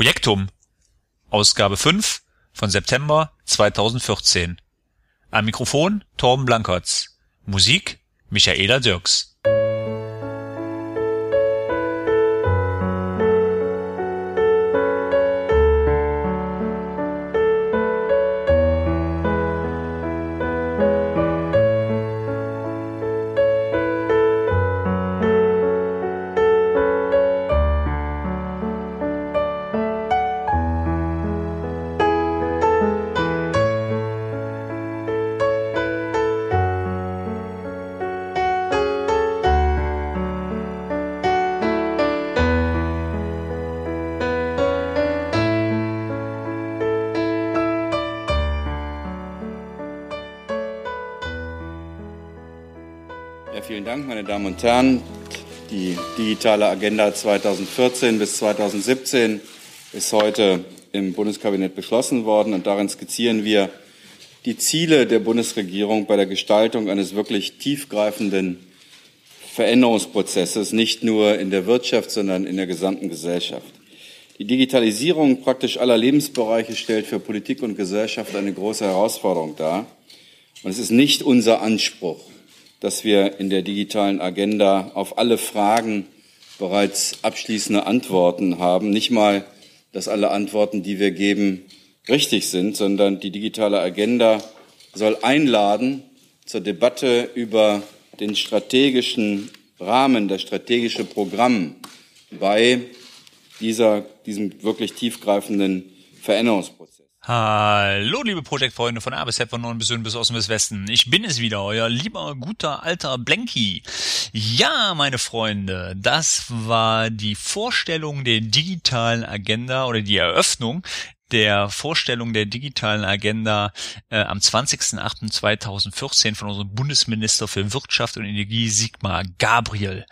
Projektum, Ausgabe 5 von September 2014. Am Mikrofon Torben Blankertz. Musik Michaela Dirks. Und Herren, die digitale Agenda 2014 bis 2017 ist heute im Bundeskabinett beschlossen worden und darin skizzieren wir die Ziele der Bundesregierung bei der Gestaltung eines wirklich tiefgreifenden Veränderungsprozesses, nicht nur in der Wirtschaft, sondern in der gesamten Gesellschaft. Die Digitalisierung praktisch aller Lebensbereiche stellt für Politik und Gesellschaft eine große Herausforderung dar. Und es ist nicht unser Anspruch, dass wir in der digitalen Agenda auf alle Fragen bereits abschließende Antworten haben. Nicht mal, dass alle Antworten, die wir geben, richtig sind, sondern die digitale Agenda soll einladen zur Debatte über den strategischen Rahmen, das strategische Programm bei dieser, diesem wirklich tiefgreifenden Veränderungsprozess. Hallo, liebe Projektfreunde von A bis von Norden bis Süden bis Osten bis Westen. Ich bin es wieder, euer lieber, guter, alter Blanky. Ja, meine Freunde, das war die Vorstellung der digitalen Agenda oder die Eröffnung der Vorstellung der digitalen Agenda äh, am 20.08.2014 von unserem Bundesminister für Wirtschaft und Energie Sigmar Gabriel.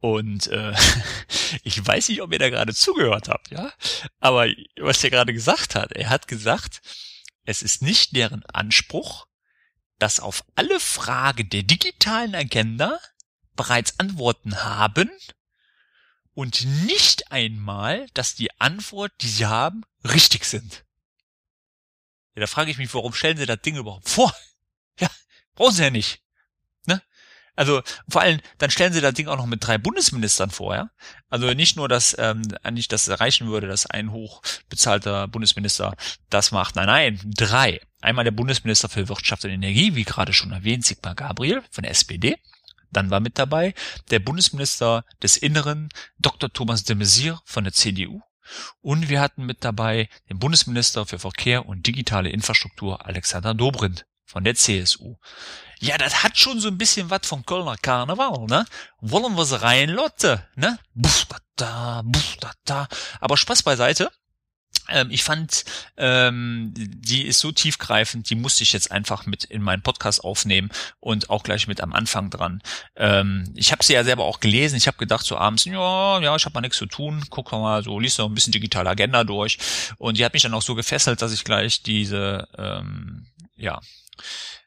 Und äh, ich weiß nicht, ob ihr da gerade zugehört habt, ja. Aber was er gerade gesagt hat, er hat gesagt, es ist nicht deren Anspruch, dass auf alle Fragen der digitalen Agenda bereits Antworten haben und nicht einmal, dass die Antwort, die sie haben, richtig sind. Ja, da frage ich mich, warum stellen sie das Ding überhaupt vor? Ja, brauchen sie ja nicht. Also vor allem, dann stellen sie das Ding auch noch mit drei Bundesministern vor, ja. Also nicht nur, dass ähm, eigentlich das erreichen würde, dass ein hochbezahlter Bundesminister das macht. Nein, nein, drei. Einmal der Bundesminister für Wirtschaft und Energie, wie gerade schon erwähnt, Sigmar Gabriel von der SPD. Dann war mit dabei der Bundesminister des Inneren, Dr. Thomas de Maizière von der CDU. Und wir hatten mit dabei den Bundesminister für Verkehr und digitale Infrastruktur, Alexander Dobrindt von der CSU. Ja, das hat schon so ein bisschen was von Kölner Karneval, ne? Wollen wir sie rein, Lotte, ne? Buff, da, da, buff, da, da. Aber Spaß beiseite. Ähm, ich fand, ähm, die ist so tiefgreifend, die musste ich jetzt einfach mit in meinen Podcast aufnehmen und auch gleich mit am Anfang dran. Ähm, ich habe sie ja selber auch gelesen. Ich habe gedacht so abends, ja, ja, ich habe mal nichts zu tun. Guck mal so, liest noch ein bisschen digitale Agenda durch. Und die hat mich dann auch so gefesselt, dass ich gleich diese, ähm, ja,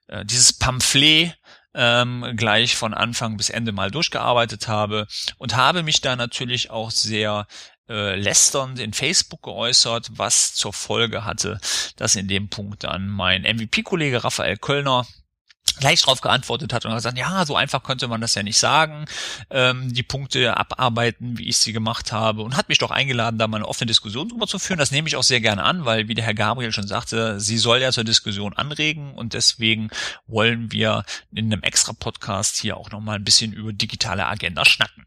äh, dieses Pamphlet ähm, gleich von Anfang bis Ende mal durchgearbeitet habe und habe mich da natürlich auch sehr äh, lästernd in Facebook geäußert, was zur Folge hatte, dass in dem Punkt dann mein MVP-Kollege Raphael Kölner gleich drauf geantwortet hat und gesagt, ja, so einfach könnte man das ja nicht sagen, ähm, die Punkte abarbeiten, wie ich sie gemacht habe und hat mich doch eingeladen, da mal eine offene Diskussion drüber zu führen. Das nehme ich auch sehr gerne an, weil, wie der Herr Gabriel schon sagte, sie soll ja zur Diskussion anregen und deswegen wollen wir in einem extra Podcast hier auch nochmal ein bisschen über digitale Agenda schnacken.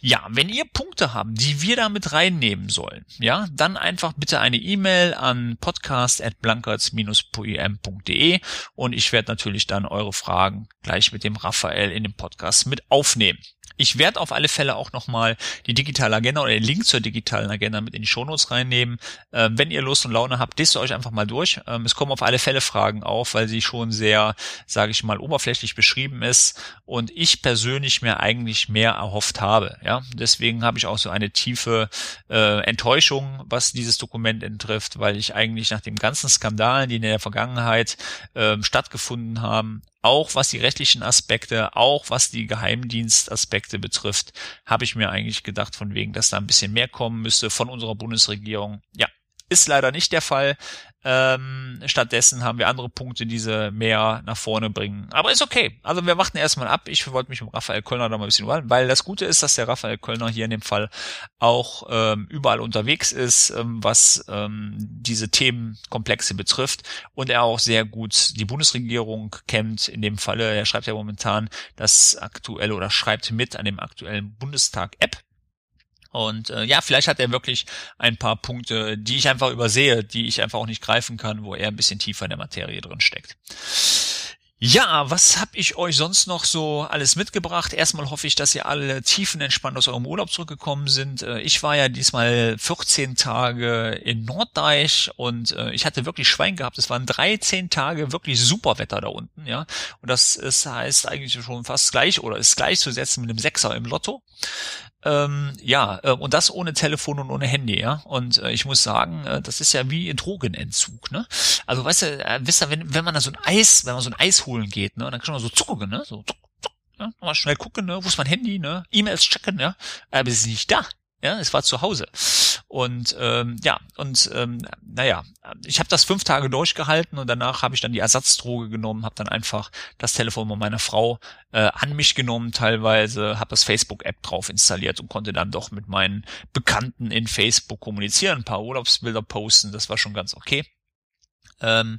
Ja, wenn ihr Punkte habt, die wir da mit reinnehmen sollen, ja, dann einfach bitte eine E-Mail an podcast.blankertz-poem.de und ich werde natürlich dann eure Fragen gleich mit dem Raphael in dem Podcast mit aufnehmen. Ich werde auf alle Fälle auch nochmal die digitale Agenda oder den Link zur digitalen Agenda mit in die Shownotes reinnehmen. Ähm, wenn ihr Lust und Laune habt, lest euch einfach mal durch. Ähm, es kommen auf alle Fälle Fragen auf, weil sie schon sehr, sage ich mal, oberflächlich beschrieben ist und ich persönlich mir eigentlich mehr erhofft habe. Ja, deswegen habe ich auch so eine tiefe äh, Enttäuschung, was dieses Dokument betrifft, weil ich eigentlich nach dem ganzen Skandalen, die in der Vergangenheit äh, stattgefunden haben, auch was die rechtlichen Aspekte, auch was die Geheimdienstaspekte betrifft, habe ich mir eigentlich gedacht, von wegen, dass da ein bisschen mehr kommen müsste von unserer Bundesregierung. Ja, ist leider nicht der Fall. Ähm, stattdessen haben wir andere Punkte, die sie mehr nach vorne bringen. Aber ist okay. Also wir warten erstmal ab. Ich wollte mich um Raphael Kölner da mal ein bisschen wollen, weil das Gute ist, dass der Raphael Kölner hier in dem Fall auch ähm, überall unterwegs ist, ähm, was ähm, diese Themenkomplexe betrifft und er auch sehr gut die Bundesregierung kennt. In dem Falle, er schreibt ja momentan das aktuelle oder schreibt mit an dem aktuellen Bundestag-App und äh, ja, vielleicht hat er wirklich ein paar Punkte, die ich einfach übersehe, die ich einfach auch nicht greifen kann, wo er ein bisschen tiefer in der Materie drin steckt. Ja, was habe ich euch sonst noch so alles mitgebracht? Erstmal hoffe ich, dass ihr alle tiefenentspannt aus eurem Urlaub zurückgekommen sind. Äh, ich war ja diesmal 14 Tage in Norddeich und äh, ich hatte wirklich Schwein gehabt. Es waren 13 Tage wirklich super Wetter da unten, ja. Und das ist, heißt eigentlich schon fast gleich oder ist gleichzusetzen mit einem Sechser im Lotto. Ähm, ja, äh, und das ohne Telefon und ohne Handy, ja. Und äh, ich muss sagen, äh, das ist ja wie ein Drogenentzug, ne? Also weißt du, äh, wisst ihr, wenn, wenn man da so ein Eis, wenn man so ein Eis holen geht, ne, dann kann man so zucken, ne? So zuck, zuck, ne? Mal schnell gucken, ne? Wo ist mein Handy, ne? E-Mails checken, ja? Aber es ist nicht da. Ja, es war zu Hause. Und ähm, ja, und ähm, naja, ich habe das fünf Tage durchgehalten und danach habe ich dann die Ersatzdroge genommen, habe dann einfach das Telefon von meiner Frau äh, an mich genommen teilweise, habe das Facebook-App drauf installiert und konnte dann doch mit meinen Bekannten in Facebook kommunizieren, ein paar Urlaubsbilder posten, das war schon ganz okay. Ähm,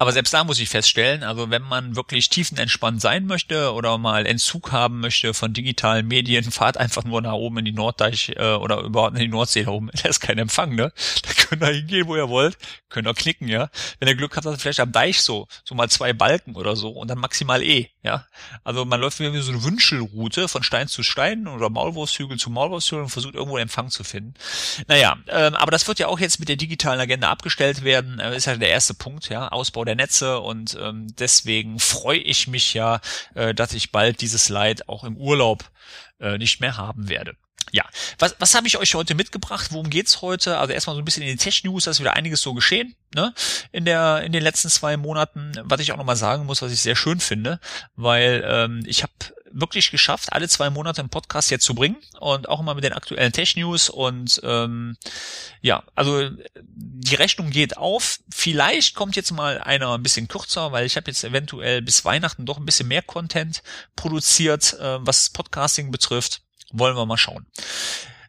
aber selbst da muss ich feststellen, also wenn man wirklich tiefenentspannt sein möchte oder mal Entzug haben möchte von digitalen Medien, fahrt einfach nur nach oben in die Norddeich äh, oder überhaupt in die Nordsee da oben. Da ist kein Empfang, ne? Da könnt ihr hingehen, wo ihr wollt, könnt ihr klicken, ja. Wenn ihr Glück habt, dann vielleicht am Deich so, so mal zwei Balken oder so und dann maximal E, ja. Also man läuft wie so eine Wünschelroute von Stein zu Stein oder Maulwurfshügel zu Maulwurfshügel und versucht irgendwo Empfang zu finden. Naja, ähm, aber das wird ja auch jetzt mit der digitalen Agenda abgestellt werden, äh, ist ja der erste Punkt, ja. Ausbau der Netze und ähm, deswegen freue ich mich ja, äh, dass ich bald dieses Leid auch im Urlaub äh, nicht mehr haben werde. Ja, was, was habe ich euch heute mitgebracht? Worum geht's heute? Also erstmal so ein bisschen in den Tech-News, da ist wieder einiges so geschehen, ne? In der in den letzten zwei Monaten, was ich auch nochmal sagen muss, was ich sehr schön finde, weil ähm, ich habe wirklich geschafft, alle zwei Monate einen Podcast jetzt zu bringen und auch immer mit den aktuellen Tech-News und ähm, ja, also die Rechnung geht auf. Vielleicht kommt jetzt mal einer ein bisschen kürzer, weil ich habe jetzt eventuell bis Weihnachten doch ein bisschen mehr Content produziert, äh, was Podcasting betrifft. Wollen wir mal schauen.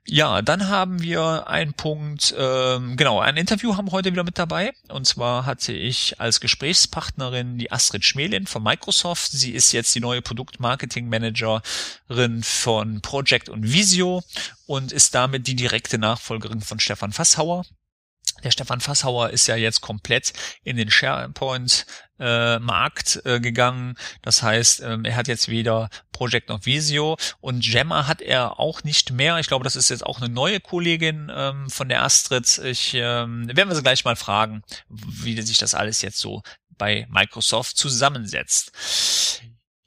Ja, dann haben wir einen Punkt, ähm, genau, ein Interview haben wir heute wieder mit dabei. Und zwar hatte ich als Gesprächspartnerin die Astrid Schmelin von Microsoft. Sie ist jetzt die neue Produktmarketing-Managerin von Project und Visio und ist damit die direkte Nachfolgerin von Stefan Fasshauer. Der Stefan Fasshauer ist ja jetzt komplett in den SharePoint äh, Markt äh, gegangen. Das heißt, ähm, er hat jetzt weder Project noch Visio und Gemma hat er auch nicht mehr. Ich glaube, das ist jetzt auch eine neue Kollegin ähm, von der Astrid. Ich ähm, werden wir sie gleich mal fragen, wie sich das alles jetzt so bei Microsoft zusammensetzt.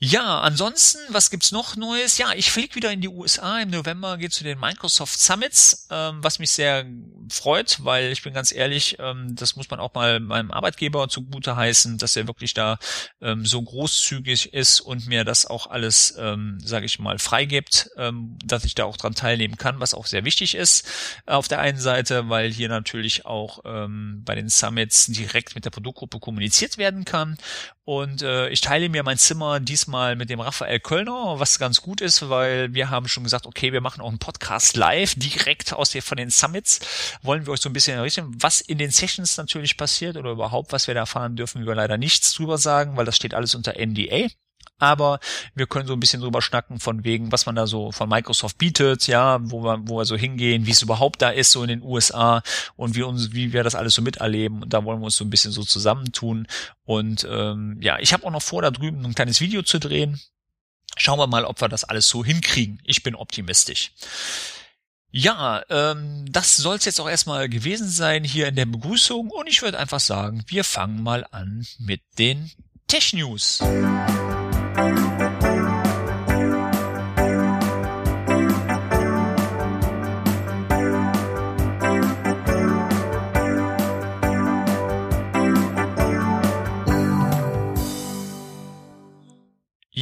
Ja, ansonsten, was gibt's noch Neues? Ja, ich fliege wieder in die USA. Im November geht zu den Microsoft Summits, ähm, was mich sehr freut, weil ich bin ganz ehrlich, ähm, das muss man auch mal meinem Arbeitgeber zugute heißen, dass er wirklich da ähm, so großzügig ist und mir das auch alles, ähm, sage ich mal, freigibt, ähm, dass ich da auch dran teilnehmen kann, was auch sehr wichtig ist. Auf der einen Seite, weil hier natürlich auch ähm, bei den Summits direkt mit der Produktgruppe kommuniziert werden kann und äh, ich teile mir mein Zimmer diesmal mit dem Raphael Kölner, was ganz gut ist, weil wir haben schon gesagt, okay, wir machen auch einen Podcast live, direkt aus der, von den Summits. Wollen wir euch so ein bisschen errichten, was in den Sessions natürlich passiert oder überhaupt, was wir da erfahren dürfen, wir leider nichts drüber sagen, weil das steht alles unter NDA aber wir können so ein bisschen drüber schnacken von wegen, was man da so von Microsoft bietet, ja, wo wir, wo wir so hingehen, wie es überhaupt da ist, so in den USA und wie uns, wie wir das alles so miterleben. Und da wollen wir uns so ein bisschen so zusammentun. Und ähm, ja, ich habe auch noch vor, da drüben ein kleines Video zu drehen. Schauen wir mal, ob wir das alles so hinkriegen. Ich bin optimistisch. Ja, ähm, das soll es jetzt auch erstmal gewesen sein hier in der Begrüßung und ich würde einfach sagen, wir fangen mal an mit den Tech News. Thank you.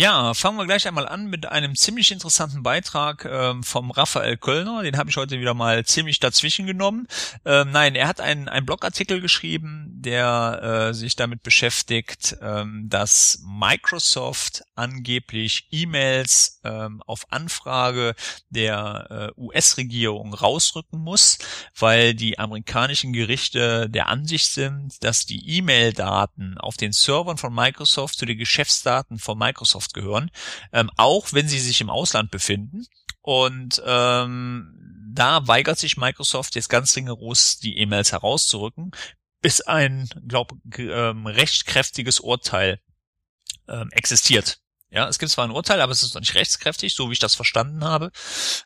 Ja, fangen wir gleich einmal an mit einem ziemlich interessanten Beitrag ähm, vom Raphael Kölner. Den habe ich heute wieder mal ziemlich dazwischen genommen. Ähm, nein, er hat einen, Blogartikel geschrieben, der äh, sich damit beschäftigt, ähm, dass Microsoft angeblich E-Mails ähm, auf Anfrage der äh, US-Regierung rausrücken muss, weil die amerikanischen Gerichte der Ansicht sind, dass die E-Mail-Daten auf den Servern von Microsoft zu den Geschäftsdaten von Microsoft Microsoft gehören, ähm, auch wenn sie sich im Ausland befinden. Und ähm, da weigert sich Microsoft jetzt ganz rigoros, die E-Mails herauszurücken, bis ein, glaube ähm, rechtskräftiges Urteil ähm, existiert. Ja, es gibt zwar ein Urteil, aber es ist noch nicht rechtskräftig, so wie ich das verstanden habe.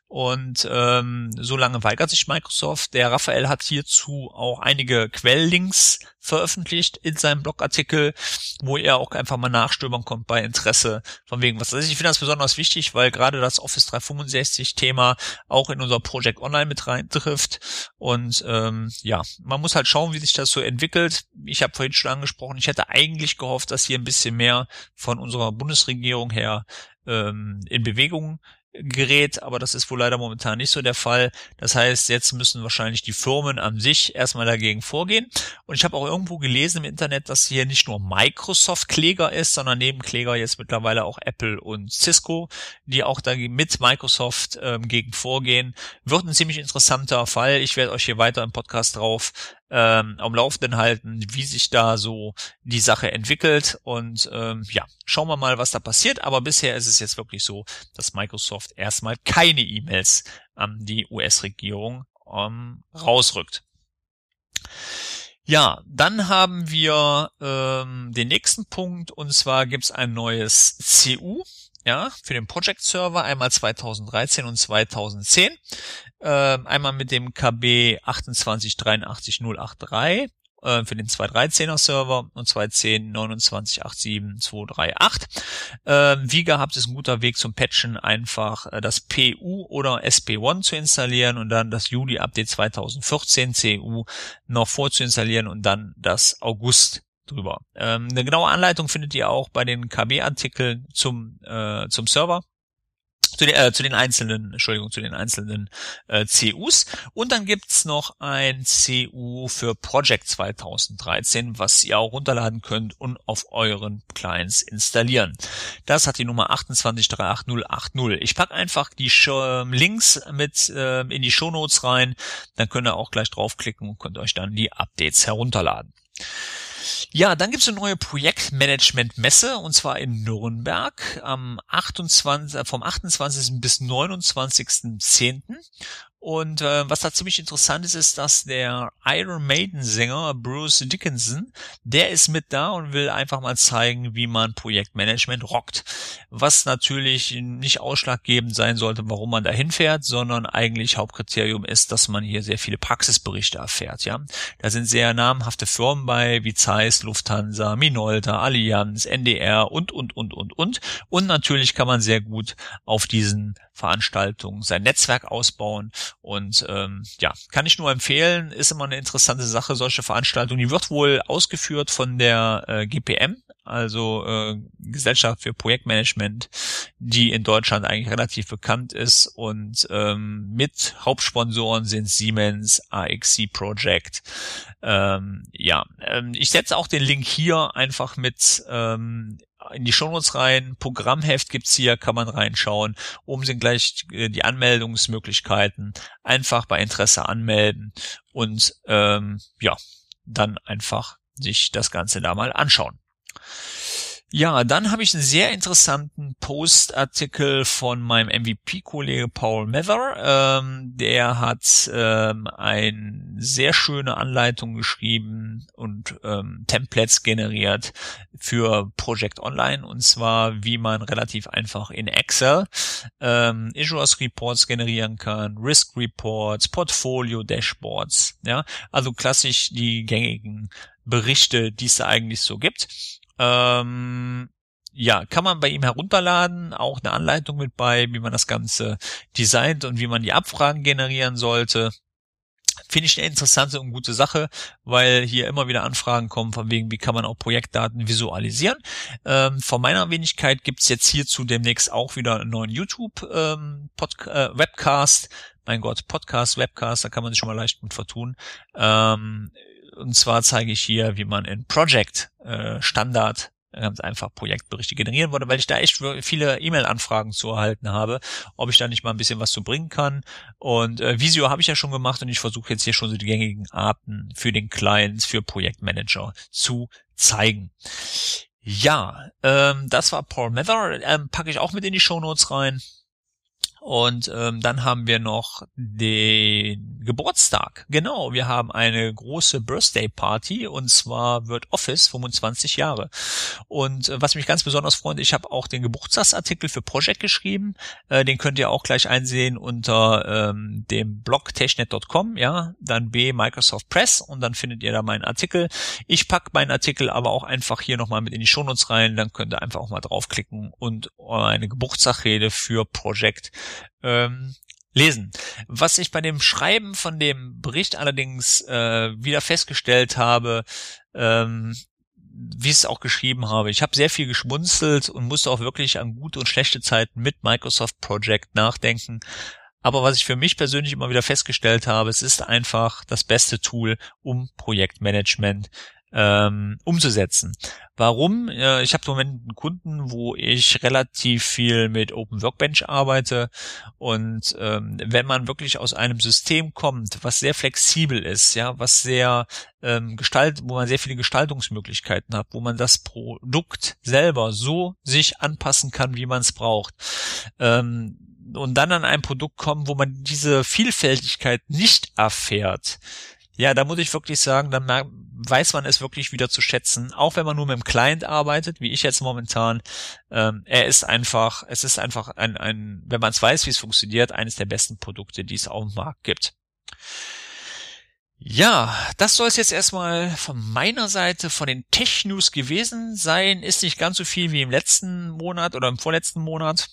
Und ähm, so lange weigert sich Microsoft. Der Raphael hat hierzu auch einige Quelllinks veröffentlicht in seinem Blogartikel, wo er auch einfach mal nachstöbern kommt bei Interesse von wegen was. Also ich finde das besonders wichtig, weil gerade das Office 365 Thema auch in unser Project Online mit rein trifft. Und ähm, ja, man muss halt schauen, wie sich das so entwickelt. Ich habe vorhin schon angesprochen, ich hätte eigentlich gehofft, dass hier ein bisschen mehr von unserer Bundesregierung her ähm, in Bewegung gerät, aber das ist wohl leider momentan nicht so der Fall. Das heißt, jetzt müssen wahrscheinlich die Firmen an sich erstmal dagegen vorgehen. Und ich habe auch irgendwo gelesen im Internet, dass hier nicht nur Microsoft Kläger ist, sondern neben Kläger jetzt mittlerweile auch Apple und Cisco, die auch da mit Microsoft ähm, gegen vorgehen. Wird ein ziemlich interessanter Fall. Ich werde euch hier weiter im Podcast drauf ähm, am Laufenden halten, wie sich da so die Sache entwickelt. Und ähm, ja, schauen wir mal, was da passiert. Aber bisher ist es jetzt wirklich so, dass Microsoft erstmal keine E-Mails an die US-Regierung ähm, rausrückt. Ja, dann haben wir ähm, den nächsten Punkt und zwar gibt's ein neues CU ja, für den Project Server, einmal 2013 und 2010. Ähm, einmal mit dem KB 2883083 äh, für den 213er Server und 210 238. Äh, wie gehabt ist ein guter Weg zum Patchen, einfach äh, das PU oder SP1 zu installieren und dann das Juli Update 2014 CU noch vorzuinstallieren und dann das August drüber. Ähm, eine genaue Anleitung findet ihr auch bei den KB-Artikeln zum, äh, zum Server. Zu den, äh, zu den einzelnen, Entschuldigung, zu den einzelnen äh, CUs. Und dann gibt's noch ein CU für Project 2013, was ihr auch runterladen könnt und auf euren Clients installieren. Das hat die Nummer 2838080. Ich pack einfach die Sh Links mit äh, in die Shownotes rein. Dann könnt ihr auch gleich draufklicken und könnt euch dann die Updates herunterladen. Ja, dann gibt's eine neue Projektmanagement-Messe und zwar in Nürnberg am 28, äh, vom 28. bis 29.10. Und äh, was da ziemlich interessant ist, ist, dass der Iron Maiden Sänger Bruce Dickinson, der ist mit da und will einfach mal zeigen, wie man Projektmanagement rockt. Was natürlich nicht ausschlaggebend sein sollte, warum man da hinfährt, sondern eigentlich Hauptkriterium ist, dass man hier sehr viele Praxisberichte erfährt. Ja, da sind sehr namhafte Firmen bei, wie Zeiss, Lufthansa, Minolta, Allianz, NDR und und und und und. Und natürlich kann man sehr gut auf diesen Veranstaltungen sein Netzwerk ausbauen und ähm, ja, kann ich nur empfehlen, ist immer eine interessante Sache, solche Veranstaltungen. Die wird wohl ausgeführt von der äh, GPM, also äh, Gesellschaft für Projektmanagement, die in Deutschland eigentlich relativ bekannt ist und ähm, mit Hauptsponsoren sind Siemens, AXC Project. Ähm, ja, ähm, ich setze auch den Link hier einfach mit ähm, in die Shownotes rein. Programmheft gibt's hier, kann man reinschauen. Oben sind gleich äh, die Anmeldungsmöglichkeiten. Einfach bei Interesse anmelden und ähm, ja, dann einfach sich das Ganze da mal anschauen. Ja, dann habe ich einen sehr interessanten Postartikel von meinem MVP-Kollege Paul Mather. Ähm, der hat ähm, eine sehr schöne Anleitung geschrieben und ähm, Templates generiert für Project Online und zwar, wie man relativ einfach in Excel ähm, Issuers Reports generieren kann, Risk Reports, Portfolio Dashboards, ja, also klassisch die gängigen Berichte, die es eigentlich so gibt. Ähm, ja, kann man bei ihm herunterladen, auch eine Anleitung mit bei, wie man das Ganze designt und wie man die Abfragen generieren sollte. Finde ich eine interessante und gute Sache, weil hier immer wieder Anfragen kommen, von wegen, wie kann man auch Projektdaten visualisieren. Ähm, von meiner Wenigkeit gibt's jetzt hierzu demnächst auch wieder einen neuen YouTube-Webcast. Ähm, äh, mein Gott, Podcast, Webcast, da kann man sich schon mal leicht mit vertun. Ähm, und zwar zeige ich hier, wie man in Project äh, Standard ganz einfach Projektberichte generieren wollte, weil ich da echt viele E-Mail-Anfragen zu erhalten habe, ob ich da nicht mal ein bisschen was zu bringen kann. Und äh, Visio habe ich ja schon gemacht und ich versuche jetzt hier schon so die gängigen Arten für den Client, für Projektmanager zu zeigen. Ja, ähm, das war Paul Mather, ähm, packe ich auch mit in die Show Notes rein. Und ähm, dann haben wir noch den Geburtstag. Genau, wir haben eine große Birthday Party und zwar wird Office 25 Jahre. Und äh, was mich ganz besonders freut, ich habe auch den Geburtstagsartikel für Project geschrieben. Äh, den könnt ihr auch gleich einsehen unter ähm, dem Blog technet.com, ja, dann B Microsoft Press und dann findet ihr da meinen Artikel. Ich pack meinen Artikel aber auch einfach hier nochmal mit in die Shownotes rein, dann könnt ihr einfach auch mal draufklicken und eine Geburtstagsrede für Project ähm, lesen. Was ich bei dem Schreiben von dem Bericht allerdings äh, wieder festgestellt habe, ähm, wie ich es auch geschrieben habe, ich habe sehr viel geschmunzelt und musste auch wirklich an gute und schlechte Zeiten mit Microsoft Project nachdenken. Aber was ich für mich persönlich immer wieder festgestellt habe, es ist einfach das beste Tool, um Projektmanagement ähm, umzusetzen. Warum? Äh, ich habe im Moment einen Kunden, wo ich relativ viel mit Open Workbench arbeite und ähm, wenn man wirklich aus einem System kommt, was sehr flexibel ist, ja, was sehr ähm, gestalt, wo man sehr viele Gestaltungsmöglichkeiten hat, wo man das Produkt selber so sich anpassen kann, wie man es braucht. Ähm, und dann an ein Produkt kommen, wo man diese Vielfältigkeit nicht erfährt, ja, da muss ich wirklich sagen, dann weiß man es wirklich wieder zu schätzen, auch wenn man nur mit dem Client arbeitet, wie ich jetzt momentan. Ähm, er ist einfach, es ist einfach ein, ein wenn man es weiß, wie es funktioniert, eines der besten Produkte, die es auf dem Markt gibt. Ja, das soll es jetzt erstmal von meiner Seite von den Tech-News gewesen sein. Ist nicht ganz so viel wie im letzten Monat oder im vorletzten Monat.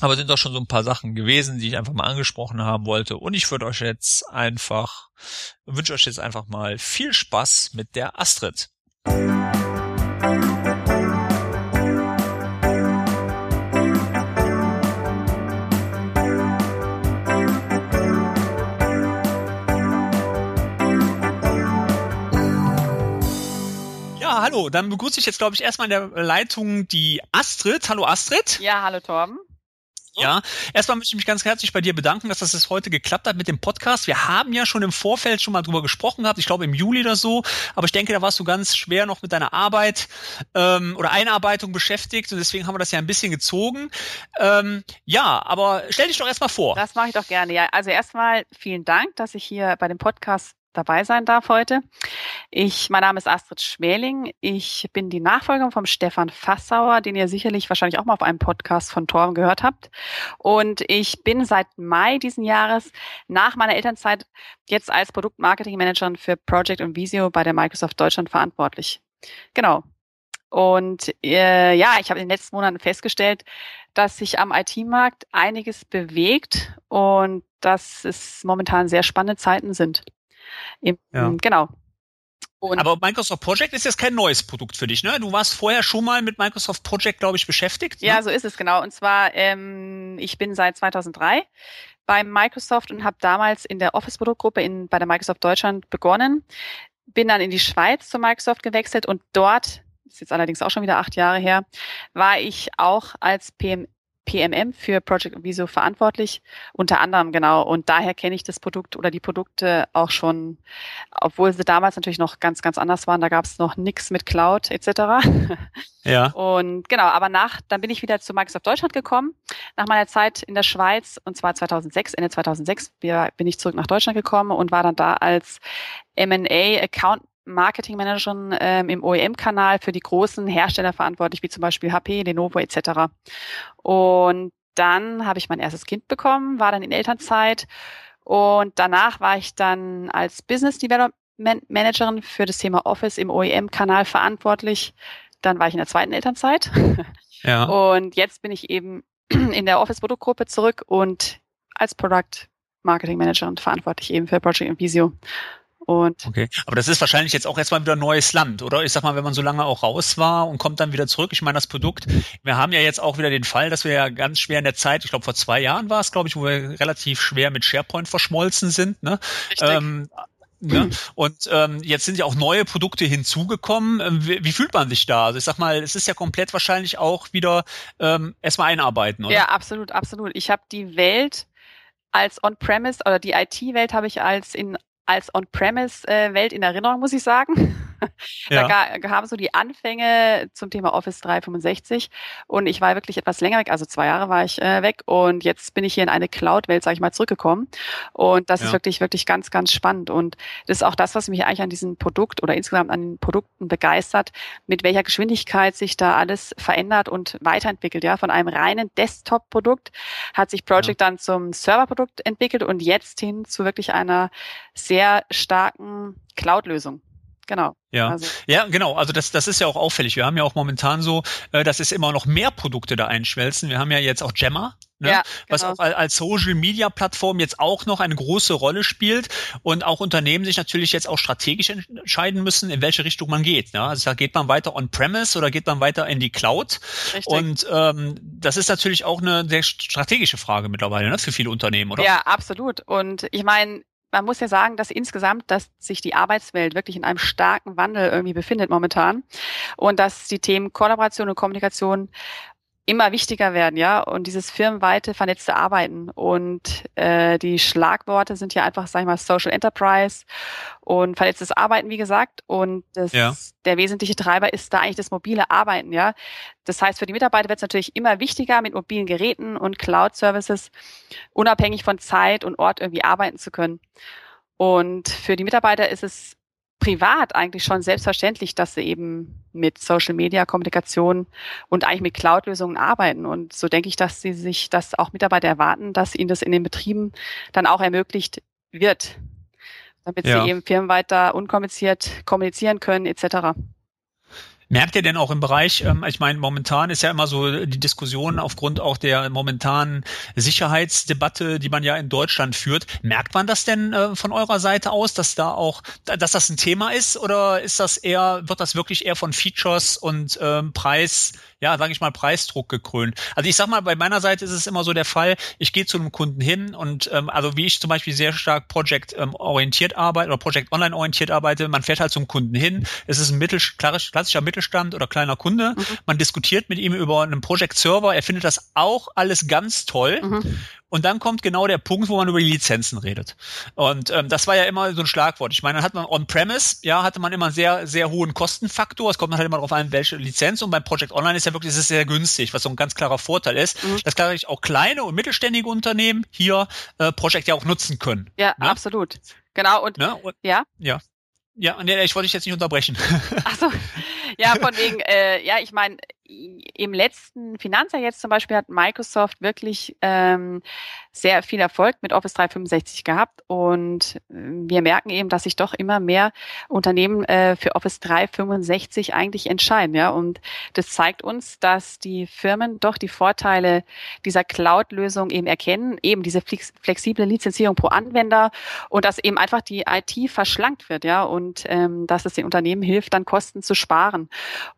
Aber sind doch schon so ein paar Sachen gewesen, die ich einfach mal angesprochen haben wollte. Und ich würde euch jetzt einfach, wünsche euch jetzt einfach mal viel Spaß mit der Astrid. Ja, hallo, dann begrüße ich jetzt, glaube ich, erstmal in der Leitung die Astrid. Hallo Astrid. Ja, hallo Torben. Ja, erstmal möchte ich mich ganz herzlich bei dir bedanken, dass das jetzt heute geklappt hat mit dem Podcast. Wir haben ja schon im Vorfeld schon mal drüber gesprochen gehabt, ich glaube im Juli oder so, aber ich denke, da warst du ganz schwer noch mit deiner Arbeit ähm, oder Einarbeitung beschäftigt und deswegen haben wir das ja ein bisschen gezogen. Ähm, ja, aber stell dich doch erstmal vor. Das mache ich doch gerne. Ja, also erstmal vielen Dank, dass ich hier bei dem Podcast dabei sein darf heute. Ich, mein Name ist Astrid Schmäling. Ich bin die Nachfolgerin vom Stefan Fassauer, den ihr sicherlich wahrscheinlich auch mal auf einem Podcast von Torben gehört habt. Und ich bin seit Mai diesen Jahres nach meiner Elternzeit jetzt als Produktmarketing-Managerin für Project und Visio bei der Microsoft Deutschland verantwortlich. Genau. Und äh, ja, ich habe in den letzten Monaten festgestellt, dass sich am IT-Markt einiges bewegt und dass es momentan sehr spannende Zeiten sind. Im, ja. Genau. Und Aber Microsoft Project ist jetzt kein neues Produkt für dich, ne? Du warst vorher schon mal mit Microsoft Project, glaube ich, beschäftigt. Ne? Ja, so ist es genau. Und zwar, ähm, ich bin seit 2003 bei Microsoft und habe damals in der Office-Produktgruppe in, bei der Microsoft Deutschland begonnen. Bin dann in die Schweiz zu Microsoft gewechselt und dort, ist jetzt allerdings auch schon wieder acht Jahre her, war ich auch als PM, PMM für Project Viso verantwortlich, unter anderem genau. Und daher kenne ich das Produkt oder die Produkte auch schon, obwohl sie damals natürlich noch ganz, ganz anders waren. Da gab es noch nichts mit Cloud etc. Ja. Und genau, aber nach, dann bin ich wieder zu Microsoft Deutschland gekommen, nach meiner Zeit in der Schweiz, und zwar 2006, Ende 2006 bin ich zurück nach Deutschland gekommen und war dann da als M&A Account Marketing Managerin ähm, im OEM-Kanal für die großen Hersteller verantwortlich, wie zum Beispiel HP, Lenovo etc. Und dann habe ich mein erstes Kind bekommen, war dann in Elternzeit und danach war ich dann als Business Development Managerin für das Thema Office im OEM-Kanal verantwortlich. Dann war ich in der zweiten Elternzeit. Ja. Und jetzt bin ich eben in der Office-Produktgruppe zurück und als Product Marketing Managerin verantwortlich eben für Project Invisio. Und okay, aber das ist wahrscheinlich jetzt auch erstmal wieder ein neues Land, oder? Ich sag mal, wenn man so lange auch raus war und kommt dann wieder zurück. Ich meine, das Produkt, wir haben ja jetzt auch wieder den Fall, dass wir ja ganz schwer in der Zeit, ich glaube vor zwei Jahren war es, glaube ich, wo wir relativ schwer mit SharePoint verschmolzen sind. Ne? Ähm, Ne? Und ähm, jetzt sind ja auch neue Produkte hinzugekommen. Ähm, wie, wie, fühlt man sich da? Also ich sag mal, es ist ja komplett wahrscheinlich auch wieder ähm, erstmal einarbeiten, oder? Ja, absolut, absolut. Ich habe die Welt als On-Premise oder die IT-Welt habe ich als in als On-Premise-Welt in Erinnerung, muss ich sagen. Ja. Da haben so die Anfänge zum Thema Office 365 und ich war wirklich etwas länger weg, also zwei Jahre war ich äh, weg und jetzt bin ich hier in eine Cloud-Welt, sage ich mal, zurückgekommen und das ja. ist wirklich, wirklich ganz, ganz spannend und das ist auch das, was mich eigentlich an diesem Produkt oder insgesamt an den Produkten begeistert, mit welcher Geschwindigkeit sich da alles verändert und weiterentwickelt. Ja, von einem reinen Desktop-Produkt hat sich Project ja. dann zum Server-Produkt entwickelt und jetzt hin zu wirklich einer sehr starken Cloud-Lösung. Genau. Ja, also. ja, genau. Also das, das ist ja auch auffällig. Wir haben ja auch momentan so, äh, dass es immer noch mehr Produkte da einschwelzen. Wir haben ja jetzt auch Gemma, ne? ja, genau. was auch als Social Media Plattform jetzt auch noch eine große Rolle spielt und auch Unternehmen sich natürlich jetzt auch strategisch entscheiden müssen, in welche Richtung man geht. Ne? Also da geht man weiter on-premise oder geht man weiter in die Cloud. Richtig. Und ähm, das ist natürlich auch eine sehr strategische Frage mittlerweile ne? für viele Unternehmen, oder? Ja, absolut. Und ich meine, man muss ja sagen, dass insgesamt, dass sich die Arbeitswelt wirklich in einem starken Wandel irgendwie befindet momentan und dass die Themen Kollaboration und Kommunikation immer wichtiger werden, ja, und dieses firmenweite vernetzte Arbeiten und äh, die Schlagworte sind ja einfach, sag ich mal, Social Enterprise und vernetztes Arbeiten, wie gesagt, und das, ja. der wesentliche Treiber ist da eigentlich das mobile Arbeiten, ja. Das heißt, für die Mitarbeiter wird es natürlich immer wichtiger, mit mobilen Geräten und Cloud-Services unabhängig von Zeit und Ort irgendwie arbeiten zu können. Und für die Mitarbeiter ist es privat eigentlich schon selbstverständlich, dass sie eben mit Social Media Kommunikation und eigentlich mit Cloud-Lösungen arbeiten. Und so denke ich, dass sie sich das auch Mitarbeiter erwarten, dass ihnen das in den Betrieben dann auch ermöglicht wird, damit ja. sie eben firmenweit da unkompliziert kommunizieren können etc. Merkt ihr denn auch im Bereich, ähm, ich meine, momentan ist ja immer so die Diskussion aufgrund auch der momentanen Sicherheitsdebatte, die man ja in Deutschland führt. Merkt man das denn äh, von eurer Seite aus, dass da auch, dass das ein Thema ist oder ist das eher, wird das wirklich eher von Features und ähm, Preis ja, sage ich mal, Preisdruck gekrönt. Also ich sag mal, bei meiner Seite ist es immer so der Fall, ich gehe zu einem Kunden hin und ähm, also wie ich zum Beispiel sehr stark Project ähm, orientiert arbeite oder Project Online orientiert arbeite, man fährt halt zum Kunden hin, es ist ein mittel, klassischer Mittelstand oder kleiner Kunde, mhm. man diskutiert mit ihm über einen Project Server, er findet das auch alles ganz toll. Mhm. Und dann kommt genau der Punkt, wo man über die Lizenzen redet. Und ähm, das war ja immer so ein Schlagwort. Ich meine, dann hat man on-premise, ja, hatte man immer einen sehr, sehr hohen Kostenfaktor. Es kommt halt immer darauf an, welche Lizenz. Und beim Project Online ist ja wirklich, es ist sehr günstig, was so ein ganz klarer Vorteil ist, mhm. dass glaube ich auch kleine und mittelständige Unternehmen hier äh, Project ja auch nutzen können. Ja, ne? absolut. Genau. Und, ne? und ja. Ja. Ja, nee, ich wollte dich jetzt nicht unterbrechen. Ach so. Ja, von wegen, äh, ja, ich meine, im letzten Finanzjahr jetzt zum Beispiel hat Microsoft wirklich ähm, sehr viel Erfolg mit Office 365 gehabt und äh, wir merken eben, dass sich doch immer mehr Unternehmen äh, für Office 365 eigentlich entscheiden, ja. Und das zeigt uns, dass die Firmen doch die Vorteile dieser Cloud-Lösung eben erkennen, eben diese flexible Lizenzierung pro Anwender und dass eben einfach die IT verschlankt wird, ja, und ähm, dass es den Unternehmen hilft, dann Kosten zu sparen.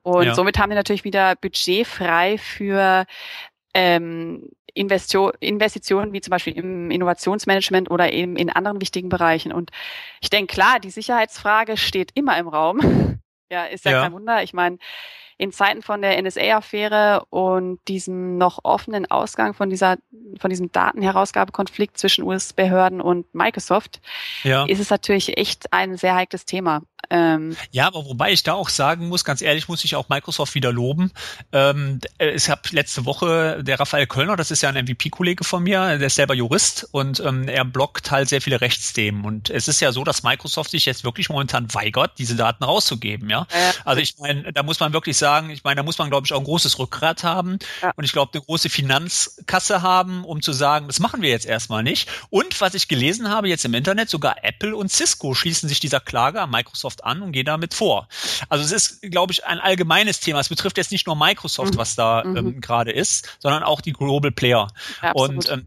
Und ja. somit haben wir natürlich wieder Budget frei für ähm, Investitionen wie zum Beispiel im Innovationsmanagement oder eben in anderen wichtigen Bereichen. Und ich denke, klar, die Sicherheitsfrage steht immer im Raum. ja, ist ja, ja. kein Wunder. Ich meine, in Zeiten von der NSA-Affäre und diesem noch offenen Ausgang von dieser, von diesem Datenherausgabekonflikt zwischen US-Behörden und Microsoft, ja. ist es natürlich echt ein sehr heikles Thema. Ähm, ja, aber wobei ich da auch sagen muss, ganz ehrlich, muss ich auch Microsoft wieder loben. Ähm, ich habe letzte Woche der Raphael Kölner, das ist ja ein MVP-Kollege von mir, der ist selber Jurist und ähm, er blockt halt sehr viele Rechtsthemen. Und es ist ja so, dass Microsoft sich jetzt wirklich momentan weigert, diese Daten rauszugeben. Ja, ja. also ich meine, da muss man wirklich sagen, ich meine, da muss man glaube ich auch ein großes Rückgrat haben ja. und ich glaube eine große Finanzkasse haben, um zu sagen, das machen wir jetzt erstmal nicht. Und was ich gelesen habe jetzt im Internet, sogar Apple und Cisco schließen sich dieser Klage an Microsoft an und gehe damit vor. Also es ist, glaube ich, ein allgemeines Thema. Es betrifft jetzt nicht nur Microsoft, mhm. was da mhm. ähm, gerade ist, sondern auch die Global Player. Ja, und ähm,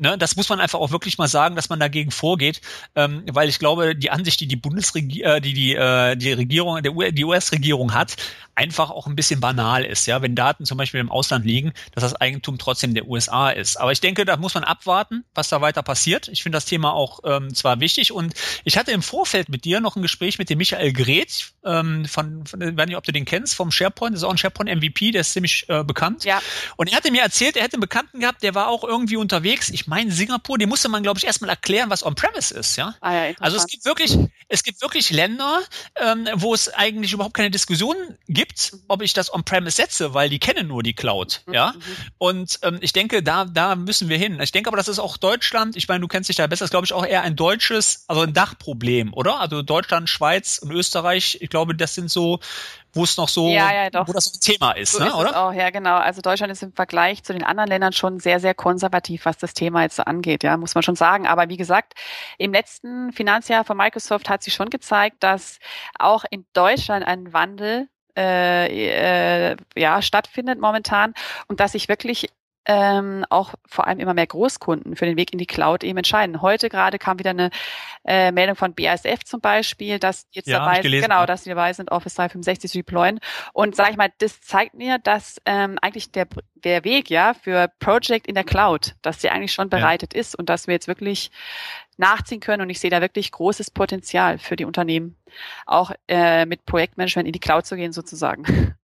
Ne, das muss man einfach auch wirklich mal sagen, dass man dagegen vorgeht, ähm, weil ich glaube, die Ansicht, die die Bundesregierung, äh, die die äh, die Regierung, der U die US-Regierung hat, einfach auch ein bisschen banal ist, ja, wenn Daten zum Beispiel im Ausland liegen, dass das Eigentum trotzdem der USA ist. Aber ich denke, da muss man abwarten, was da weiter passiert. Ich finde das Thema auch ähm, zwar wichtig und ich hatte im Vorfeld mit dir noch ein Gespräch mit dem Michael Gret ähm, von, von ich weiß nicht, ob du den kennst, vom SharePoint, das ist auch ein SharePoint MVP, der ist ziemlich äh, bekannt. Ja. Und er hatte mir erzählt, er hätte einen Bekannten gehabt, der war auch irgendwie unterwegs. Ich meine Singapur, dem musste man, glaube ich, erstmal erklären, was On-Premise ist, ja. Ah, ja also es gibt wirklich, es gibt wirklich Länder, ähm, wo es eigentlich überhaupt keine Diskussion gibt, ob ich das On-Premise setze, weil die kennen nur die Cloud, mhm. ja. Mhm. Und ähm, ich denke, da, da müssen wir hin. Ich denke aber, das ist auch Deutschland. Ich meine, du kennst dich da besser. Das ist, glaube ich, auch eher ein deutsches, also ein Dachproblem, oder? Also Deutschland, Schweiz und Österreich. Ich glaube, das sind so wo es noch so, ja, ja, wo das ein Thema ist, so ne, ist oder? auch, ja, genau. Also Deutschland ist im Vergleich zu den anderen Ländern schon sehr, sehr konservativ, was das Thema jetzt so angeht, ja, muss man schon sagen. Aber wie gesagt, im letzten Finanzjahr von Microsoft hat sich schon gezeigt, dass auch in Deutschland ein Wandel äh, äh, ja, stattfindet momentan und dass sich wirklich ähm, auch vor allem immer mehr Großkunden für den Weg in die Cloud eben entscheiden. Heute gerade kam wieder eine äh, Meldung von BASF zum Beispiel, dass jetzt ja, dabei sind, genau, dass sie dabei sind, Office 365 zu deployen. Und sage ich mal, das zeigt mir, dass ähm, eigentlich der, der Weg ja für Project in der Cloud, dass der eigentlich schon bereitet ja. ist und dass wir jetzt wirklich nachziehen können. Und ich sehe da wirklich großes Potenzial für die Unternehmen, auch äh, mit Projektmanagement in die Cloud zu gehen sozusagen.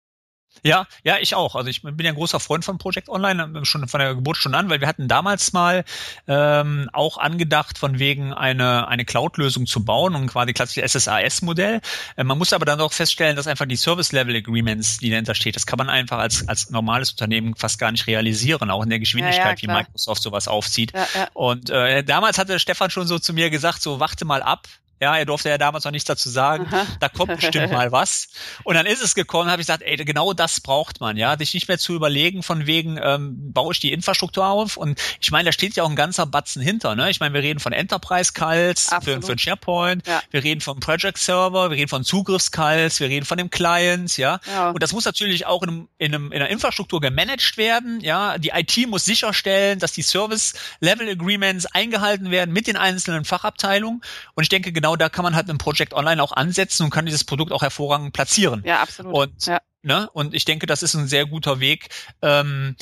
Ja, ja, ich auch. Also ich bin ja ein großer Freund von Project Online, äh, schon von der Geburtsstunde an, weil wir hatten damals mal ähm, auch angedacht, von wegen eine, eine Cloud-Lösung zu bauen und quasi klassisches SSAS-Modell. Äh, man muss aber dann auch feststellen, dass einfach die Service-Level-Agreements, die dahinter steht, das kann man einfach als, als normales Unternehmen fast gar nicht realisieren, auch in der Geschwindigkeit, ja, ja, wie Microsoft sowas aufzieht. Ja, und äh, damals hatte Stefan schon so zu mir gesagt, so warte mal ab, ja, er durfte ja damals noch nichts dazu sagen. Aha. Da kommt bestimmt mal was. Und dann ist es gekommen, habe ich gesagt, ey, genau das braucht man, ja, sich nicht mehr zu überlegen, von wegen ähm, baue ich die Infrastruktur auf. Und ich meine, da steht ja auch ein ganzer Batzen hinter. Ne? Ich meine, wir reden von Enterprise Calls für, für SharePoint, ja. wir reden vom Project Server, wir reden von Zugriffscalls, wir reden von dem Client, ja? ja. Und das muss natürlich auch in, einem, in, einem, in einer Infrastruktur gemanagt werden. Ja, die IT muss sicherstellen, dass die Service Level Agreements eingehalten werden mit den einzelnen Fachabteilungen. Und ich denke, genau genau da kann man halt mit dem Project Online auch ansetzen und kann dieses Produkt auch hervorragend platzieren. Ja, absolut. Und, ja. Ne, und ich denke, das ist ein sehr guter Weg. Ähm,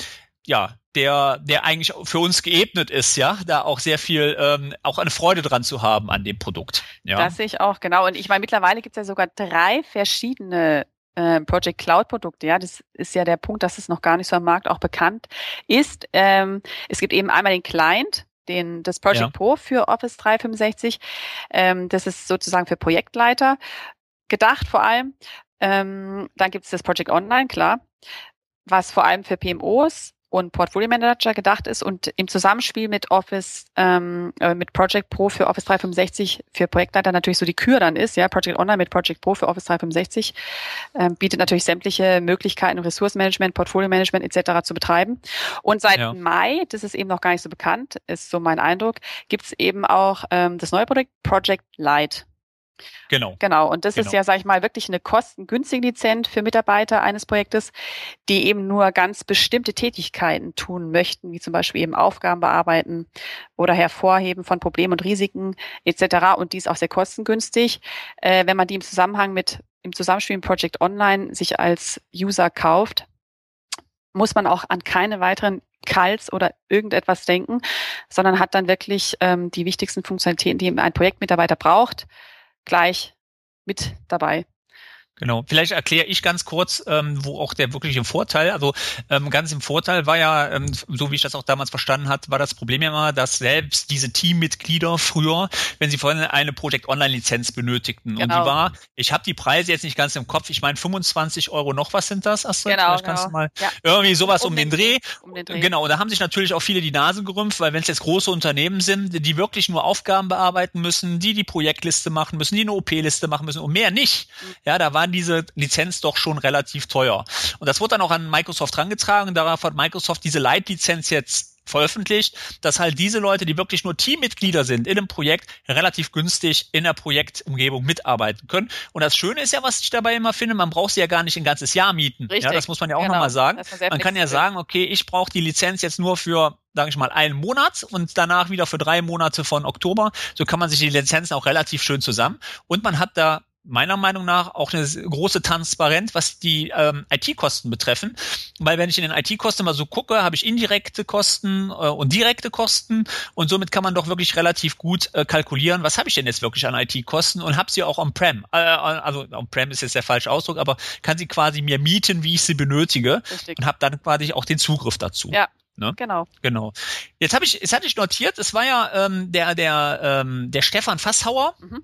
ja, der, der eigentlich für uns geebnet ist, ja, da auch sehr viel, ähm, auch eine Freude dran zu haben an dem Produkt. Ja. Das sehe ich auch, genau. Und ich meine, mittlerweile gibt es ja sogar drei verschiedene äh, Project Cloud Produkte, ja, das ist ja der Punkt, dass es noch gar nicht so am Markt auch bekannt ist. Ähm, es gibt eben einmal den Client, den, das Project ja. Pro für Office 365. Ähm, das ist sozusagen für Projektleiter gedacht vor allem. Ähm, dann gibt es das Project Online, klar, was vor allem für PMOs und Portfolio Manager gedacht ist und im Zusammenspiel mit Office, ähm, äh, mit Project Pro für Office 365 für Projektleiter natürlich so die Kür dann ist, ja, Project Online mit Project Pro für Office 365 ähm, bietet natürlich sämtliche Möglichkeiten, Ressourcenmanagement, Portfolio Management etc. zu betreiben. Und seit ja. Mai, das ist eben noch gar nicht so bekannt, ist so mein Eindruck, gibt es eben auch ähm, das neue Projekt Project Lite. Genau. Genau. Und das genau. ist ja, sag ich mal, wirklich eine kostengünstige Lizenz für Mitarbeiter eines Projektes, die eben nur ganz bestimmte Tätigkeiten tun möchten, wie zum Beispiel eben Aufgaben bearbeiten oder Hervorheben von Problemen und Risiken etc. Und die ist auch sehr kostengünstig. Äh, wenn man die im Zusammenhang mit im Zusammenspiel mit Project Online sich als User kauft, muss man auch an keine weiteren Kals oder irgendetwas denken, sondern hat dann wirklich ähm, die wichtigsten Funktionalitäten, die ein Projektmitarbeiter braucht, gleich mit dabei. Genau. Vielleicht erkläre ich ganz kurz, ähm, wo auch der wirkliche Vorteil, also ähm, ganz im Vorteil war ja, ähm, so wie ich das auch damals verstanden hat, war das Problem ja immer, dass selbst diese Teammitglieder früher, wenn sie vorhin eine Project Online Lizenz benötigten genau. und die genau. war, ich habe die Preise jetzt nicht ganz im Kopf, ich meine 25 Euro noch was sind das, Astrid? Genau, Vielleicht genau. kannst du mal ja. irgendwie sowas um, um den, Dreh. Um den Dreh. Genau, und da haben sich natürlich auch viele die Nase gerümpft, weil wenn es jetzt große Unternehmen sind, die wirklich nur Aufgaben bearbeiten müssen, die die Projektliste machen müssen, die eine OP-Liste machen müssen und mehr nicht. Mhm. Ja, da waren diese Lizenz doch schon relativ teuer. Und das wurde dann auch an Microsoft rangetragen. Darauf hat Microsoft diese Light-Lizenz jetzt veröffentlicht, dass halt diese Leute, die wirklich nur Teammitglieder sind in einem Projekt, relativ günstig in der Projektumgebung mitarbeiten können. Und das Schöne ist ja, was ich dabei immer finde, man braucht sie ja gar nicht ein ganzes Jahr mieten. Richtig. Ja, das muss man ja auch genau. nochmal sagen. Man, man kann ja sagen, okay, ich brauche die Lizenz jetzt nur für sage ich mal, einen Monat und danach wieder für drei Monate von Oktober. So kann man sich die Lizenzen auch relativ schön zusammen. Und man hat da meiner Meinung nach auch eine große Transparenz, was die ähm, IT-Kosten betreffen. Weil wenn ich in den IT-Kosten mal so gucke, habe ich indirekte Kosten äh, und direkte Kosten und somit kann man doch wirklich relativ gut äh, kalkulieren, was habe ich denn jetzt wirklich an IT-Kosten und habe sie auch on-prem. Äh, also on-prem ist jetzt der falsche Ausdruck, aber kann sie quasi mir mieten, wie ich sie benötige Richtig. und habe dann quasi auch den Zugriff dazu. Ja, Ne? Genau. Genau. Jetzt habe ich, jetzt hatte ich notiert, es war ja ähm, der der ähm, der Stefan Fasshauer, mhm.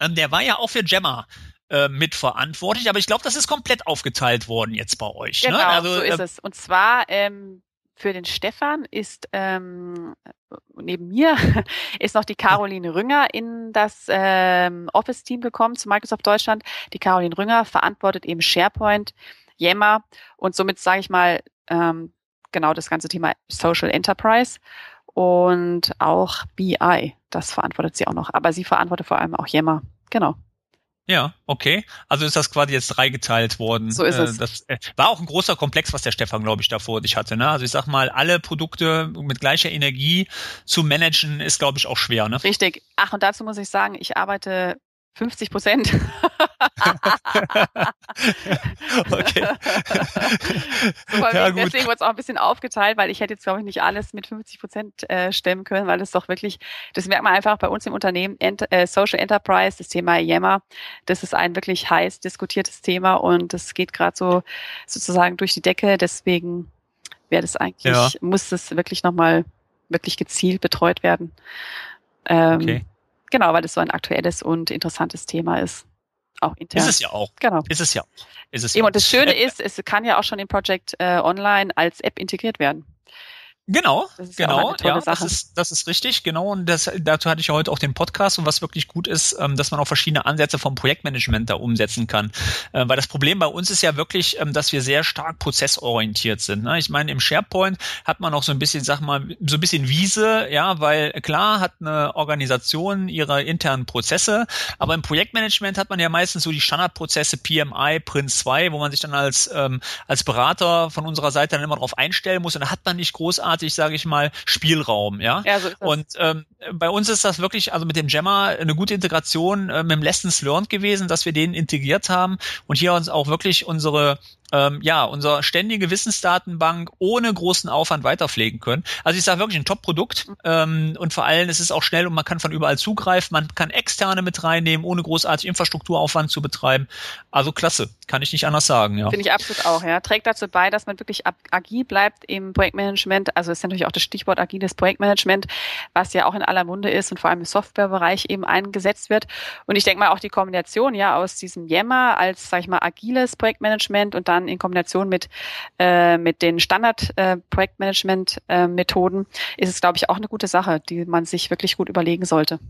Ähm, der war ja auch für Gemma äh, mitverantwortlich, aber ich glaube, das ist komplett aufgeteilt worden jetzt bei euch. Ne? Genau, ne? also, so ist äh, es. Und zwar ähm, für den Stefan ist ähm, neben mir ist noch die Caroline Rünger in das ähm, Office-Team gekommen zu Microsoft Deutschland. Die Caroline Rünger verantwortet eben SharePoint, Yammer und somit sage ich mal ähm, genau das ganze Thema Social Enterprise und auch BI. Das verantwortet sie auch noch. Aber sie verantwortet vor allem auch Yammer. Genau. Ja, okay. Also ist das quasi jetzt dreigeteilt worden. So ist es. Das äh, war auch ein großer Komplex, was der Stefan, glaube ich, da vor sich hatte. Ne? Also ich sag mal, alle Produkte mit gleicher Energie zu managen, ist, glaube ich, auch schwer. Ne? Richtig. Ach, und dazu muss ich sagen, ich arbeite 50 Prozent. okay. so, ja, gut. Deswegen wurde es auch ein bisschen aufgeteilt, weil ich hätte jetzt, glaube ich, nicht alles mit 50 Prozent äh, stemmen können, weil es doch wirklich, das merkt man einfach bei uns im Unternehmen, Ent äh, Social Enterprise, das Thema Yammer, das ist ein wirklich heiß diskutiertes Thema und das geht gerade so sozusagen durch die Decke. Deswegen wäre das eigentlich, ja. muss das wirklich nochmal wirklich gezielt betreut werden. Ähm, okay. Genau, weil das so ein aktuelles und interessantes Thema ist. Auch intern. Ist es ja auch. Genau. Ist es ja auch. Ist es Eben, ja. Und das Schöne ist, es kann ja auch schon in Project äh, Online als App integriert werden. Genau, genau, ja, das ist, das ist richtig, genau. Und das, dazu hatte ich ja heute auch den Podcast und was wirklich gut ist, ähm, dass man auch verschiedene Ansätze vom Projektmanagement da umsetzen kann. Äh, weil das Problem bei uns ist ja wirklich, ähm, dass wir sehr stark prozessorientiert sind. Ne? Ich meine, im SharePoint hat man auch so ein bisschen, sag mal, so ein bisschen Wiese, ja, weil klar hat eine Organisation ihre internen Prozesse, aber im Projektmanagement hat man ja meistens so die Standardprozesse PMI, Prince 2, wo man sich dann als, ähm, als Berater von unserer Seite dann immer darauf einstellen muss und da hat man nicht großartig großartig, sage ich mal, Spielraum, ja. ja so und ähm, bei uns ist das wirklich, also mit dem Gemma eine gute Integration äh, mit dem Lessons Learned gewesen, dass wir den integriert haben und hier uns auch wirklich unsere ähm, ja, unsere ständige Wissensdatenbank ohne großen Aufwand weiterpflegen können. Also ich sage wirklich ein Top-Produkt ähm, und vor allem ist es auch schnell und man kann von überall zugreifen. Man kann externe mit reinnehmen, ohne großartig Infrastrukturaufwand zu betreiben. Also klasse, kann ich nicht anders sagen. Ja. Finde ich absolut auch. Ja, trägt dazu bei, dass man wirklich agil bleibt im Projektmanagement. Also ist natürlich auch das Stichwort agiles Projektmanagement, was ja auch in aller Munde ist und vor allem im Softwarebereich eben eingesetzt wird. Und ich denke mal auch die Kombination ja aus diesem Yammer als, sag ich mal, agiles Projektmanagement und dann dann in Kombination mit, äh, mit den Standard-Projektmanagement-Methoden äh, ist es, glaube ich, auch eine gute Sache, die man sich wirklich gut überlegen sollte.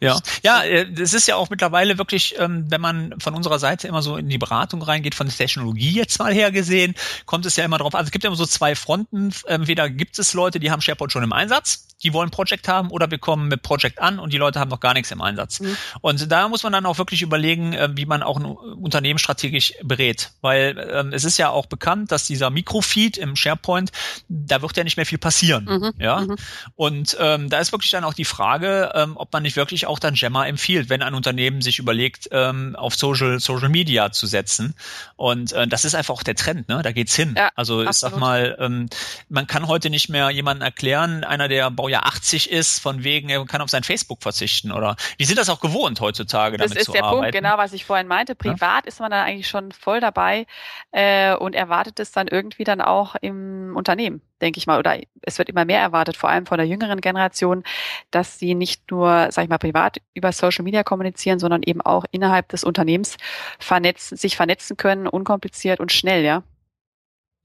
Ja, ja, es ist ja auch mittlerweile wirklich, ähm, wenn man von unserer Seite immer so in die Beratung reingeht, von der Technologie jetzt mal her gesehen, kommt es ja immer drauf. Also es gibt ja immer so zwei Fronten. Entweder gibt es Leute, die haben SharePoint schon im Einsatz, die wollen Project haben, oder wir kommen mit Project an und die Leute haben noch gar nichts im Einsatz. Mhm. Und da muss man dann auch wirklich überlegen, äh, wie man auch ein Unternehmen strategisch berät, weil ähm, es ist ja auch bekannt, dass dieser Mikrofeed im SharePoint, da wird ja nicht mehr viel passieren, mhm. ja. Mhm. Und ähm, da ist wirklich dann auch die Frage, ähm, ob man nicht wirklich auch dann Gemma empfiehlt, wenn ein Unternehmen sich überlegt, ähm, auf Social, Social Media zu setzen. Und äh, das ist einfach auch der Trend, ne? Da geht's hin. Ja, also ich absolut. sag mal, ähm, man kann heute nicht mehr jemanden erklären, einer der Baujahr 80 ist, von wegen, er kann auf sein Facebook verzichten oder die sind das auch gewohnt heutzutage, das damit zu arbeiten. Das ist der Punkt, genau, was ich vorhin meinte. Privat ja? ist man dann eigentlich schon voll dabei äh, und erwartet es dann irgendwie dann auch im Unternehmen denke ich mal, oder es wird immer mehr erwartet, vor allem von der jüngeren Generation, dass sie nicht nur, sag ich mal, privat über Social Media kommunizieren, sondern eben auch innerhalb des Unternehmens vernetzen, sich vernetzen können, unkompliziert und schnell, ja.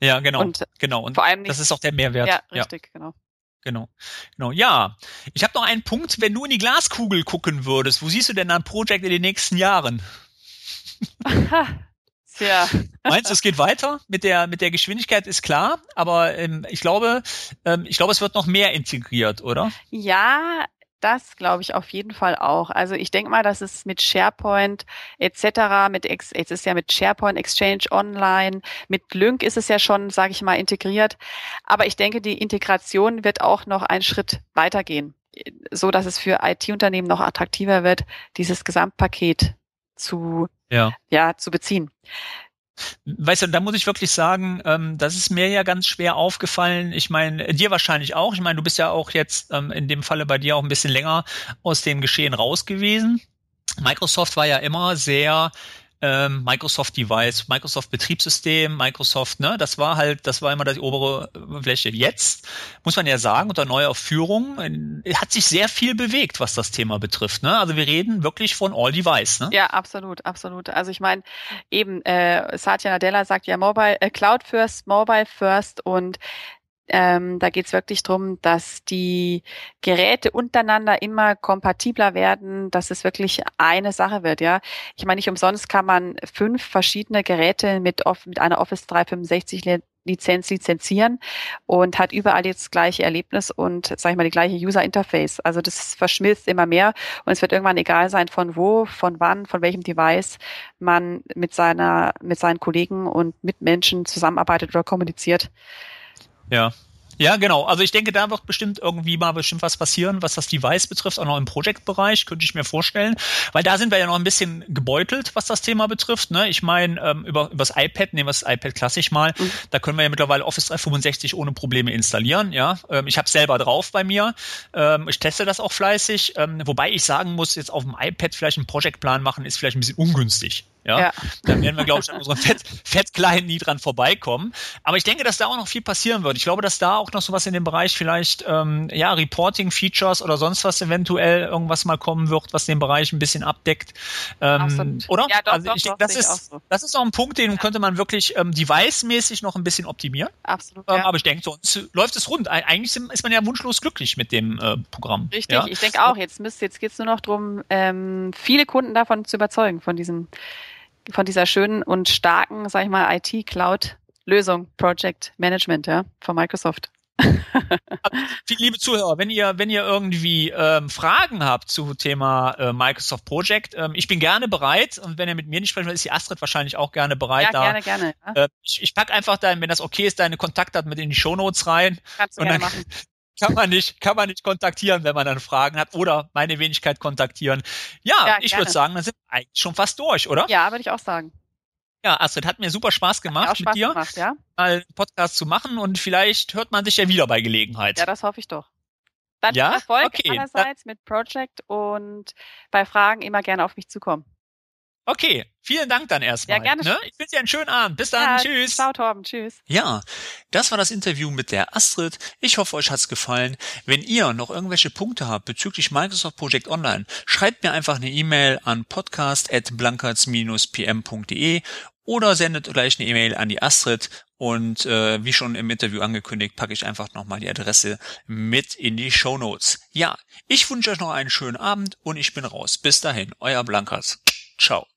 Ja, genau. Und genau. Und vor allem nicht, das ist auch der Mehrwert. Ja, richtig, ja. genau. Genau. Genau. Ja. Ich habe noch einen Punkt, wenn du in die Glaskugel gucken würdest, wo siehst du denn ein Projekt in den nächsten Jahren? Tja. Meinst du, es geht weiter? Mit der, mit der Geschwindigkeit ist klar, aber ähm, ich glaube, ähm, ich glaube, es wird noch mehr integriert, oder? Ja, das glaube ich auf jeden Fall auch. Also ich denke mal, dass es mit SharePoint etc., mit Ex jetzt ist ja mit SharePoint Exchange Online, mit Lync ist es ja schon, sage ich mal, integriert. Aber ich denke, die Integration wird auch noch einen Schritt weitergehen, so dass es für IT-Unternehmen noch attraktiver wird, dieses Gesamtpaket zu ja, ja zu beziehen. Weißt du, da muss ich wirklich sagen, ähm, das ist mir ja ganz schwer aufgefallen. Ich meine, dir wahrscheinlich auch. Ich meine, du bist ja auch jetzt ähm, in dem Falle bei dir auch ein bisschen länger aus dem Geschehen raus gewesen. Microsoft war ja immer sehr ähm, Microsoft Device, Microsoft Betriebssystem, Microsoft, ne, das war halt, das war immer die obere Fläche. Jetzt muss man ja sagen, unter neuer Führung äh, hat sich sehr viel bewegt, was das Thema betrifft. Ne? Also wir reden wirklich von All Device. Ne? Ja, absolut, absolut. Also ich meine, eben äh, Satya Nadella sagt ja Mobile, äh, Cloud First, Mobile First und ähm, da geht es wirklich darum, dass die Geräte untereinander immer kompatibler werden, dass es wirklich eine Sache wird. Ja, ich meine, nicht umsonst kann man fünf verschiedene Geräte mit, mit einer Office 365 Lizenz lizenzieren und hat überall jetzt das gleiche Erlebnis und, sag ich mal, die gleiche User Interface. Also das verschmilzt immer mehr und es wird irgendwann egal sein, von wo, von wann, von welchem Device man mit seiner, mit seinen Kollegen und Mitmenschen zusammenarbeitet oder kommuniziert. Ja. Ja, genau. Also ich denke, da wird bestimmt irgendwie mal bestimmt was passieren, was das Device betrifft, auch noch im Project-Bereich, könnte ich mir vorstellen. Weil da sind wir ja noch ein bisschen gebeutelt, was das Thema betrifft. Ne? Ich meine, ähm, über, über das iPad, nehmen wir das iPad klassisch mal, mhm. da können wir ja mittlerweile Office 365 ohne Probleme installieren. Ja, ähm, Ich habe selber drauf bei mir. Ähm, ich teste das auch fleißig. Ähm, wobei ich sagen muss, jetzt auf dem iPad vielleicht einen Projektplan machen, ist vielleicht ein bisschen ungünstig. Ja, ja. dann werden wir, glaube ich, an unserem Fett, Fettkleinen nie dran vorbeikommen. Aber ich denke, dass da auch noch viel passieren wird. Ich glaube, dass da auch noch sowas in dem Bereich vielleicht, ähm, ja, Reporting-Features oder sonst was eventuell irgendwas mal kommen wird, was den Bereich ein bisschen abdeckt. Ähm, oder? Ja, doch, also ich doch, denke, das ist, so. das ist auch ein Punkt, den ja. könnte man wirklich ähm, device-mäßig noch ein bisschen optimieren. Absolut. Ähm, ja. Aber ich denke, sonst läuft es rund. Eigentlich ist man ja wunschlos glücklich mit dem äh, Programm. Richtig, ich denke auch. Jetzt müsst, jetzt geht's nur noch darum, ähm, viele Kunden davon zu überzeugen, von diesem von dieser schönen und starken, sag ich mal, IT-Cloud-Lösung, Project Management, ja, von Microsoft. Liebe Zuhörer, wenn ihr, wenn ihr irgendwie ähm, Fragen habt zu Thema äh, Microsoft Project, ähm, ich bin gerne bereit und wenn ihr mit mir nicht sprechen wollt, ist die Astrid wahrscheinlich auch gerne bereit. Ja, da, gerne, gerne. Ja. Äh, ich, ich pack einfach da, wenn das okay ist, deine Kontaktdaten mit in die Shownotes rein. Kannst du und gerne dann, machen kann man nicht, kann man nicht kontaktieren, wenn man dann Fragen hat oder meine Wenigkeit kontaktieren. Ja, ja ich würde sagen, dann sind wir eigentlich schon fast durch, oder? Ja, würde ich auch sagen. Ja, Astrid, hat mir super Spaß gemacht hat Spaß mit dir, gemacht, ja? mal einen Podcast zu machen und vielleicht hört man sich ja wieder bei Gelegenheit. Ja, das hoffe ich doch. Dann ja? Erfolg okay. einerseits mit Project und bei Fragen immer gerne auf mich zukommen. Okay, vielen Dank dann erstmal. Ja, gerne. Ne? Ich wünsche dir einen schönen Abend. Bis dann. Ja, tschüss. Ciao, Torben. Tschüss. Ja, das war das Interview mit der Astrid. Ich hoffe, euch hat's gefallen. Wenn ihr noch irgendwelche Punkte habt bezüglich Microsoft Project Online, schreibt mir einfach eine E-Mail an podcast.blankertz-pm.de oder sendet gleich eine E-Mail an die Astrid und äh, wie schon im Interview angekündigt, packe ich einfach nochmal die Adresse mit in die Show Notes. Ja, ich wünsche euch noch einen schönen Abend und ich bin raus. Bis dahin, euer Blankers. Ciao.